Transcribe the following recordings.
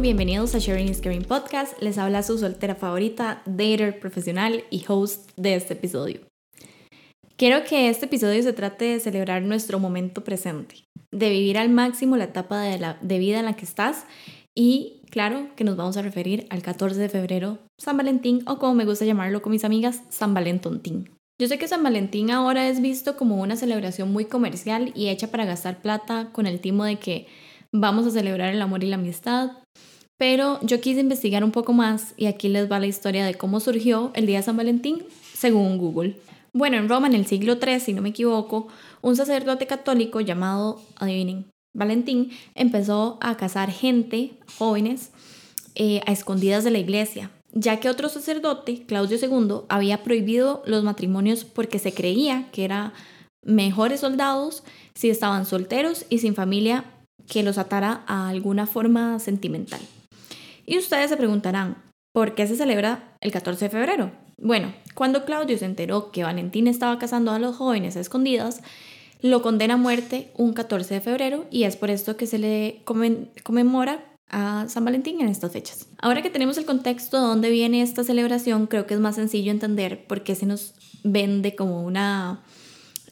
Bienvenidos a Sharing is Caring Podcast. Les habla su soltera favorita, dater profesional y host de este episodio. Quiero que este episodio se trate de celebrar nuestro momento presente, de vivir al máximo la etapa de, la, de vida en la que estás y claro que nos vamos a referir al 14 de febrero, San Valentín o como me gusta llamarlo con mis amigas, San Valentontín. Yo sé que San Valentín ahora es visto como una celebración muy comercial y hecha para gastar plata con el timo de que vamos a celebrar el amor y la amistad. Pero yo quise investigar un poco más y aquí les va la historia de cómo surgió el Día de San Valentín según Google. Bueno, en Roma en el siglo III, si no me equivoco, un sacerdote católico llamado, adivinen, Valentín, empezó a casar gente, jóvenes, eh, a escondidas de la iglesia, ya que otro sacerdote, Claudio II, había prohibido los matrimonios porque se creía que eran mejores soldados si estaban solteros y sin familia que los atara a alguna forma sentimental. Y ustedes se preguntarán, ¿por qué se celebra el 14 de febrero? Bueno, cuando Claudio se enteró que Valentín estaba casando a los jóvenes a escondidas, lo condena a muerte un 14 de febrero y es por esto que se le conmemora a San Valentín en estas fechas. Ahora que tenemos el contexto de dónde viene esta celebración, creo que es más sencillo entender por qué se nos vende como una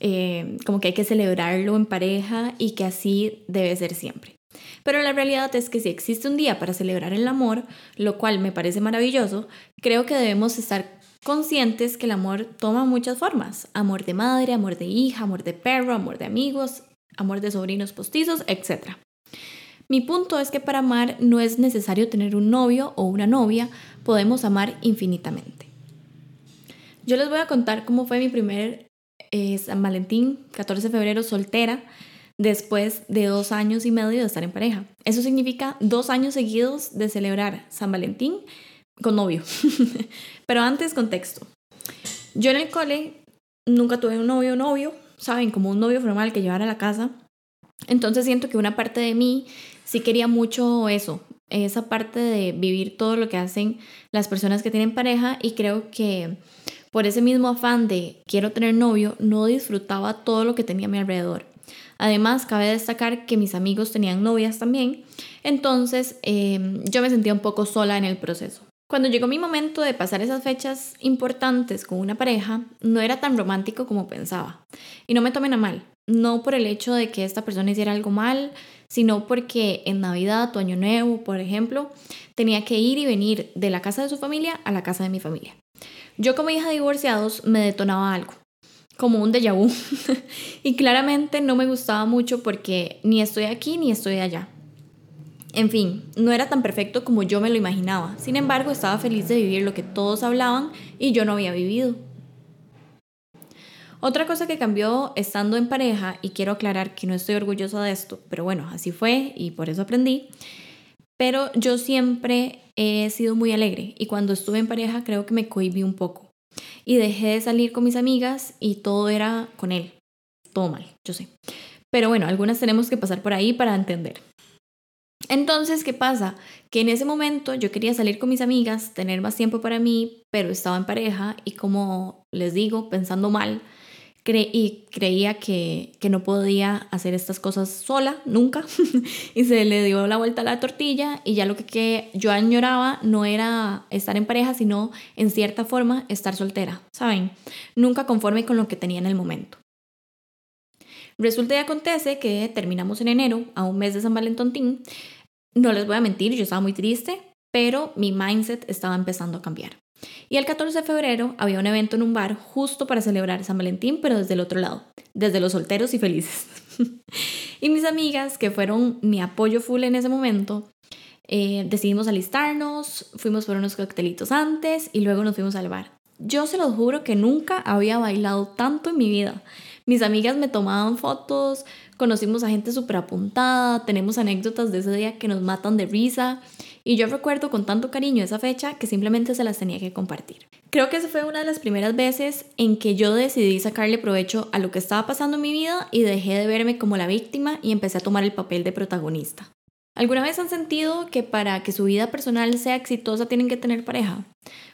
eh, como que hay que celebrarlo en pareja y que así debe ser siempre. Pero la realidad es que si existe un día para celebrar el amor, lo cual me parece maravilloso, creo que debemos estar conscientes que el amor toma muchas formas. Amor de madre, amor de hija, amor de perro, amor de amigos, amor de sobrinos postizos, etc. Mi punto es que para amar no es necesario tener un novio o una novia, podemos amar infinitamente. Yo les voy a contar cómo fue mi primer San Valentín, 14 de febrero, soltera, después de dos años y medio de estar en pareja. Eso significa dos años seguidos de celebrar San Valentín con novio. Pero antes, contexto. Yo en el cole nunca tuve un novio novio, ¿saben? Como un novio formal que llevara a la casa. Entonces siento que una parte de mí sí quería mucho eso, esa parte de vivir todo lo que hacen las personas que tienen pareja y creo que por ese mismo afán de quiero tener novio, no disfrutaba todo lo que tenía a mi alrededor. Además, cabe destacar que mis amigos tenían novias también, entonces em, yo me sentía un poco sola en el proceso. Cuando llegó mi momento de pasar esas fechas importantes con una pareja, no era tan romántico como pensaba. Y no me tomen a mal, no por el hecho de que esta persona hiciera algo mal, sino porque en Navidad o Año Nuevo, por ejemplo, tenía que ir y venir de la casa de su familia a la casa de mi familia. Yo como hija de divorciados me detonaba algo, como un déjà vu. y claramente no me gustaba mucho porque ni estoy aquí ni estoy allá. En fin, no era tan perfecto como yo me lo imaginaba. Sin embargo, estaba feliz de vivir lo que todos hablaban y yo no había vivido. Otra cosa que cambió estando en pareja, y quiero aclarar que no estoy orgullosa de esto, pero bueno, así fue y por eso aprendí, pero yo siempre he sido muy alegre y cuando estuve en pareja creo que me cohibí un poco. Y dejé de salir con mis amigas y todo era con él. Todo mal, yo sé. Pero bueno, algunas tenemos que pasar por ahí para entender. Entonces, ¿qué pasa? Que en ese momento yo quería salir con mis amigas, tener más tiempo para mí, pero estaba en pareja y como les digo, pensando mal, y creía que, que, no podía hacer estas cosas sola, nunca, y se le dio la vuelta a la tortilla y ya lo que, que, yo añoraba no era estar en pareja, sino en cierta forma estar soltera, ¿saben? Nunca conforme con lo que tenía en el momento. Resulta y acontece que terminamos en enero, a un mes de San Valentín. No les voy a mentir, yo estaba muy triste, pero mi mindset estaba empezando a cambiar. Y el 14 de febrero había un evento en un bar justo para celebrar San Valentín, pero desde el otro lado, desde los solteros y felices. y mis amigas, que fueron mi apoyo full en ese momento, eh, decidimos alistarnos, fuimos por unos coctelitos antes y luego nos fuimos al bar. Yo se los juro que nunca había bailado tanto en mi vida. Mis amigas me tomaban fotos, conocimos a gente súper apuntada, tenemos anécdotas de ese día que nos matan de risa y yo recuerdo con tanto cariño esa fecha que simplemente se las tenía que compartir. Creo que esa fue una de las primeras veces en que yo decidí sacarle provecho a lo que estaba pasando en mi vida y dejé de verme como la víctima y empecé a tomar el papel de protagonista. ¿Alguna vez han sentido que para que su vida personal sea exitosa tienen que tener pareja?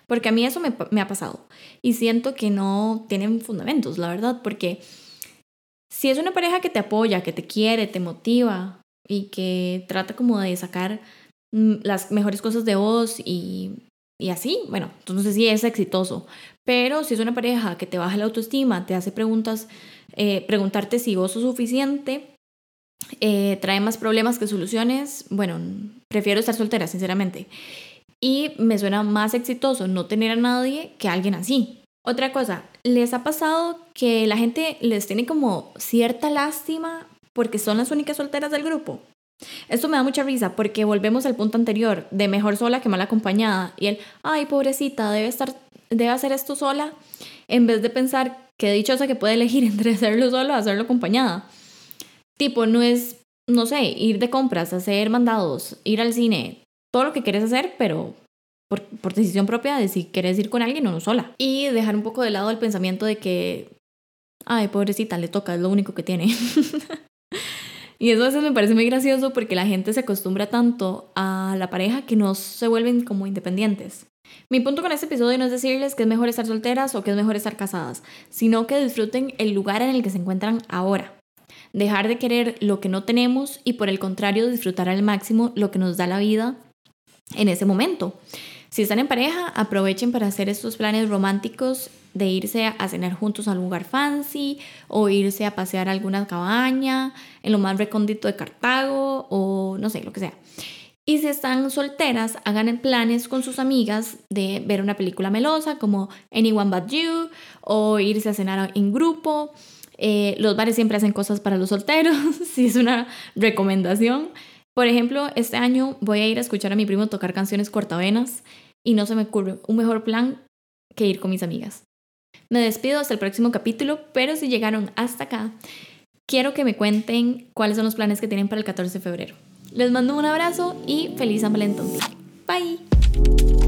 Porque a mí eso me, me ha pasado y siento que no tienen fundamentos, la verdad, porque si es una pareja que te apoya, que te quiere, te motiva y que trata como de sacar las mejores cosas de vos y, y así, bueno, entonces sí es exitoso. Pero si es una pareja que te baja la autoestima, te hace preguntas, eh, preguntarte si vos sos suficiente, eh, trae más problemas que soluciones, bueno, prefiero estar soltera, sinceramente. Y me suena más exitoso no tener a nadie que alguien así. Otra cosa, ¿les ha pasado que la gente les tiene como cierta lástima porque son las únicas solteras del grupo? Esto me da mucha risa porque volvemos al punto anterior de mejor sola que mal acompañada y el, ay, pobrecita, debe estar debe hacer esto sola en vez de pensar que dichosa que puede elegir entre hacerlo sola o hacerlo acompañada. Tipo, no es, no sé, ir de compras, hacer mandados, ir al cine, todo lo que quieres hacer, pero por, por, decisión propia de si quieres ir con alguien o no sola. Y dejar un poco de lado el pensamiento de que, ay, pobrecita, le toca, es lo único que tiene. y eso a veces me parece muy gracioso porque la gente se acostumbra tanto a la pareja que no se vuelven como independientes. Mi punto con este episodio no es decirles que es mejor estar solteras o que es mejor estar casadas, sino que disfruten el lugar en el que se encuentran ahora dejar de querer lo que no tenemos y por el contrario disfrutar al máximo lo que nos da la vida en ese momento. Si están en pareja, aprovechen para hacer estos planes románticos de irse a cenar juntos a un lugar fancy o irse a pasear a alguna cabaña en lo más recóndito de Cartago o no sé, lo que sea. Y si están solteras, hagan planes con sus amigas de ver una película melosa como Anyone But You o irse a cenar en grupo eh, los bares siempre hacen cosas para los solteros, si es una recomendación. Por ejemplo, este año voy a ir a escuchar a mi primo tocar canciones cortavenas y no se me ocurre un mejor plan que ir con mis amigas. Me despido hasta el próximo capítulo, pero si llegaron hasta acá, quiero que me cuenten cuáles son los planes que tienen para el 14 de febrero. Les mando un abrazo y feliz San Valentín. Bye.